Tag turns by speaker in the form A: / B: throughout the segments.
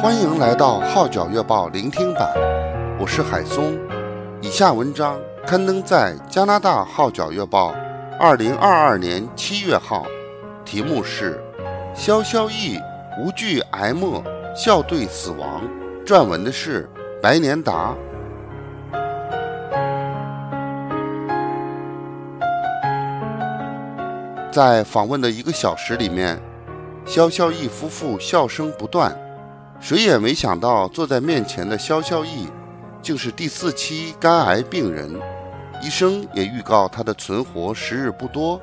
A: 欢迎来到《号角月报》聆听版，我是海松。以下文章刊登在加拿大《号角月报》二零二二年七月号，题目是《萧萧毅无惧癌末，笑对死亡》，撰文的是白年达。在访问的一个小时里面，萧萧毅夫妇笑声不断。谁也没想到，坐在面前的萧萧毅竟是第四期肝癌病人。医生也预告他的存活时日不多，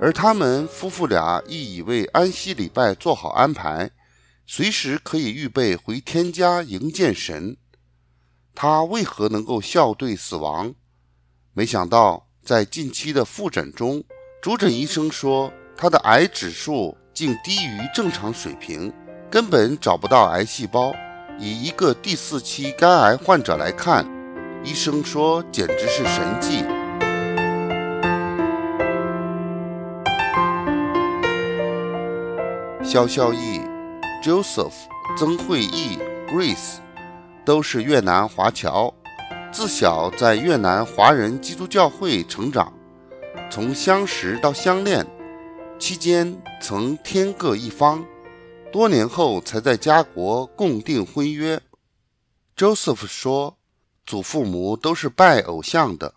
A: 而他们夫妇俩亦已为安息礼拜做好安排，随时可以预备回天家迎见神。他为何能够笑对死亡？没想到在近期的复诊中，主诊医生说他的癌指数竟低于正常水平。根本找不到癌细胞。以一个第四期肝癌患者来看，医生说简直是神迹。萧萧毅、Joseph、曾慧义、Grace 都是越南华侨，自小在越南华人基督教会成长，从相识到相恋期间曾天各一方。多年后才在家国共订婚约。Joseph 说，祖父母都是拜偶像的，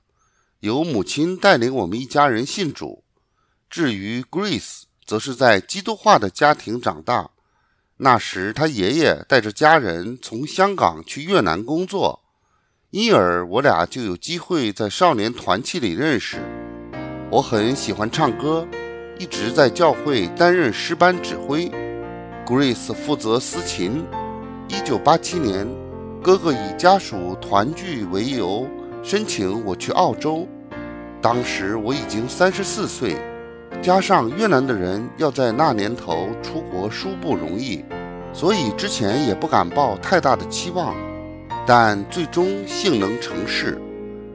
A: 由母亲带领我们一家人信主。至于 Grace，则是在基督化的家庭长大。那时他爷爷带着家人从香港去越南工作，因而我俩就有机会在少年团契里认识。我很喜欢唱歌，一直在教会担任诗班指挥。Grace 负责司琴。一九八七年，哥哥以家属团聚为由申请我去澳洲。当时我已经三十四岁，加上越南的人要在那年头出国殊不容易，所以之前也不敢抱太大的期望。但最终幸能成事，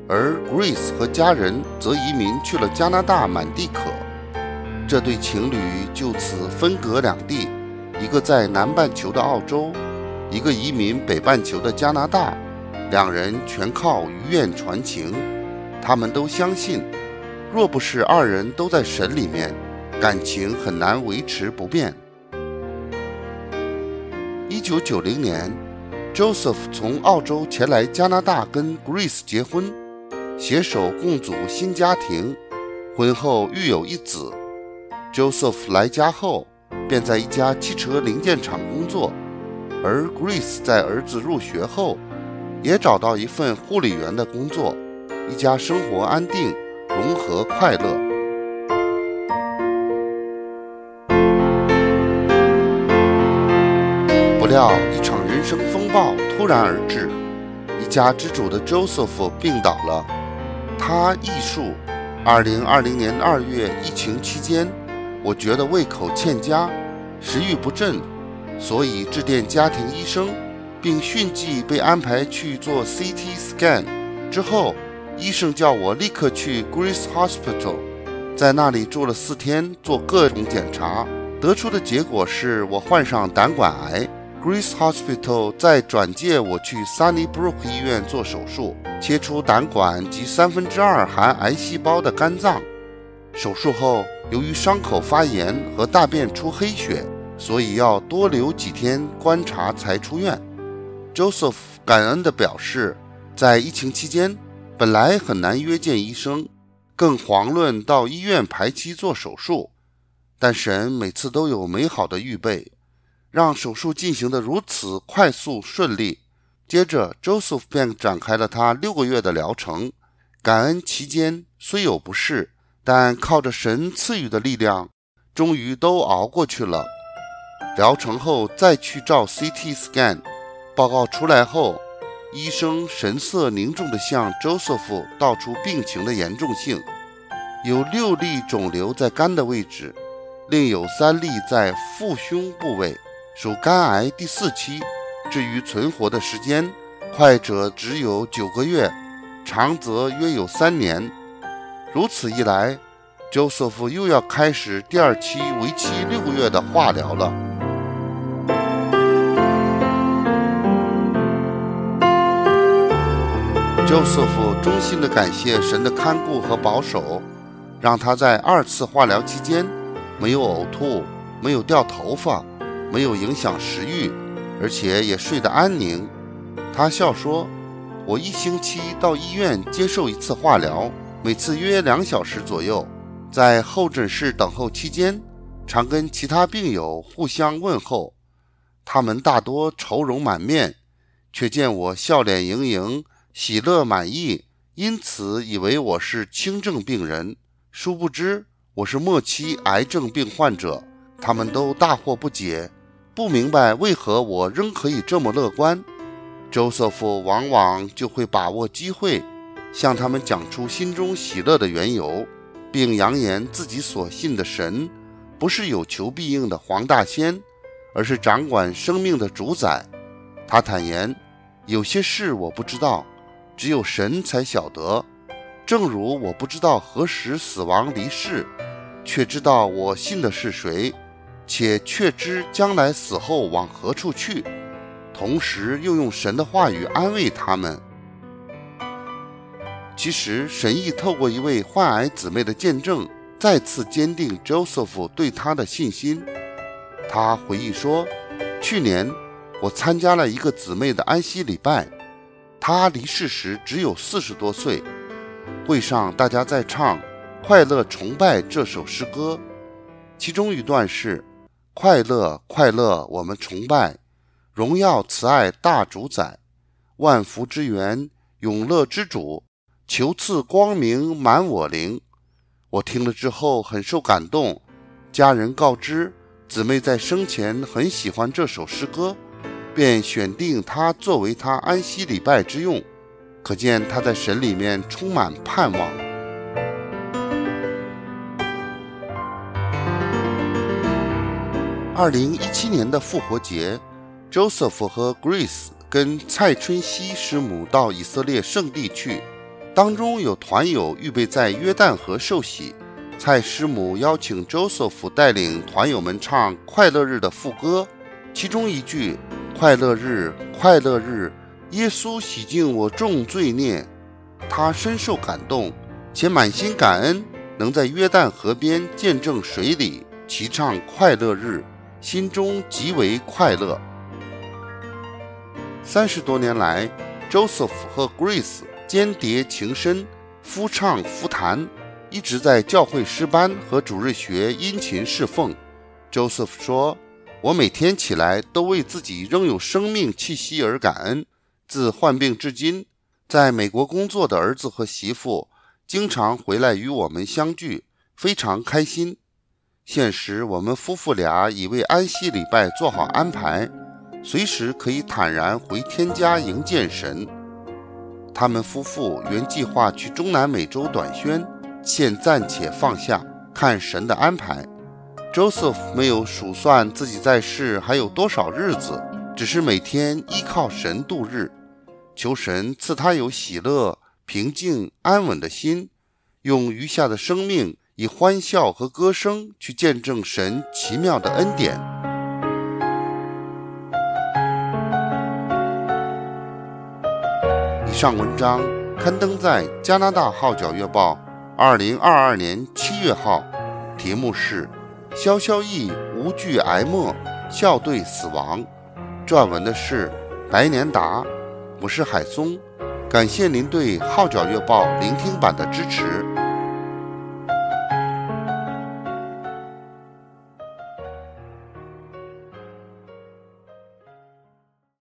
A: 而 Grace 和家人则移民去了加拿大满地可。这对情侣就此分隔两地。一个在南半球的澳洲，一个移民北半球的加拿大，两人全靠遗愿传情。他们都相信，若不是二人都在神里面，感情很难维持不变。一九九零年，Joseph 从澳洲前来加拿大跟 Grace 结婚，携手共组新家庭。婚后育有一子。Joseph 来家后，便在一家汽车零件厂工作，而 Grace 在儿子入学后，也找到一份护理员的工作，一家生活安定、融合快乐。不料一场人生风暴突然而至，一家之主的 Joseph 病倒了，他忆述：二零二零年二月疫情期间，我觉得胃口欠佳。食欲不振，所以致电家庭医生，并迅即被安排去做 CT scan。之后，医生叫我立刻去 Grace Hospital，在那里住了四天，做各种检查，得出的结果是我患上胆管癌。Grace Hospital 再转介我去 Sunnybrook 医院做手术，切除胆管及三分之二含癌细胞的肝脏。手术后，由于伤口发炎和大便出黑血，所以要多留几天观察才出院。Joseph 感恩地表示，在疫情期间，本来很难约见医生，更遑论到医院排期做手术。但神每次都有美好的预备，让手术进行得如此快速顺利。接着，Joseph 便展开了他六个月的疗程。感恩期间虽有不适。但靠着神赐予的力量，终于都熬过去了。疗程后再去照 CT scan，报告出来后，医生神色凝重地向 Joseph 道出病情的严重性：有六粒肿瘤在肝的位置，另有三粒在腹胸部位，属肝癌第四期。至于存活的时间，快者只有九个月，长则约有三年。如此一来，Joseph 又要开始第二期为期六个月的化疗了。Joseph 衷心的感谢神的看顾和保守，让他在二次化疗期间没有呕吐，没有掉头发，没有影响食欲，而且也睡得安宁。他笑说：“我一星期到医院接受一次化疗。”每次约两小时左右，在候诊室等候期间，常跟其他病友互相问候，他们大多愁容满面。”却见我笑脸盈盈，喜乐满意，因此以为我是轻症病人。殊不知我是末期癌症病患者。他们都大惑不解，不明白为何我仍可以这么乐观。周瑟夫往往就会把握机会，向他们讲出心中喜乐的缘由，并扬言自己所信的神，不是有求必应的黄大仙，而是掌管生命的主宰。他坦言，有些事我不知道，只有神才晓得。正如我不知道何时死亡离世，却知道我信的是谁，且确知将来死后往何处去。同时又用神的话语安慰他们。其实神意透过一位患癌姊妹的见证，再次坚定 Joseph 对他的信心。他回忆说，去年。我参加了一个姊妹的安息礼拜，她离世时只有四十多岁。会上大家在唱《快乐崇拜》这首诗歌，其中一段是：“快乐，快乐，我们崇拜，荣耀慈爱大主宰，万福之源，永乐之主，求赐光明满我灵。”我听了之后很受感动，家人告知姊妹在生前很喜欢这首诗歌。便选定它作为他安息礼拜之用，可见她在神里面充满盼望。二零一七年的复活节，Joseph 和 Grace 跟蔡春熙师母到以色列圣地去，当中有团友预备在约旦河受洗，蔡师母邀请 Joseph 带领团友们唱快乐日的副歌，其中一句。快乐日，快乐日，耶稣洗净我众罪孽。他深受感动，且满心感恩，能在约旦河边见证水礼，齐唱快乐日，心中极为快乐。三十多年来，Joseph 和 Grace 间谍情深，夫唱妇弹，一直在教会诗班和主日学殷勤侍奉。Joseph 说。我每天起来都为自己仍有生命气息而感恩。自患病至今，在美国工作的儿子和媳妇经常回来与我们相聚，非常开心。现时我们夫妇俩已为安息礼拜做好安排，随时可以坦然回天家迎见神。他们夫妇原计划去中南美洲短宣，现暂且放下，看神的安排。Joseph 没有数算自己在世还有多少日子，只是每天依靠神度日，求神赐他有喜乐、平静、安稳的心，用余下的生命以欢笑和歌声去见证神奇妙的恩典。上文章刊登在加拿大号角月报，二零二二年七月号，题目是。萧萧意无惧癌末，笑对死亡。撰文的是白年达，我是海松，感谢您对《号角月报》聆听版的支持。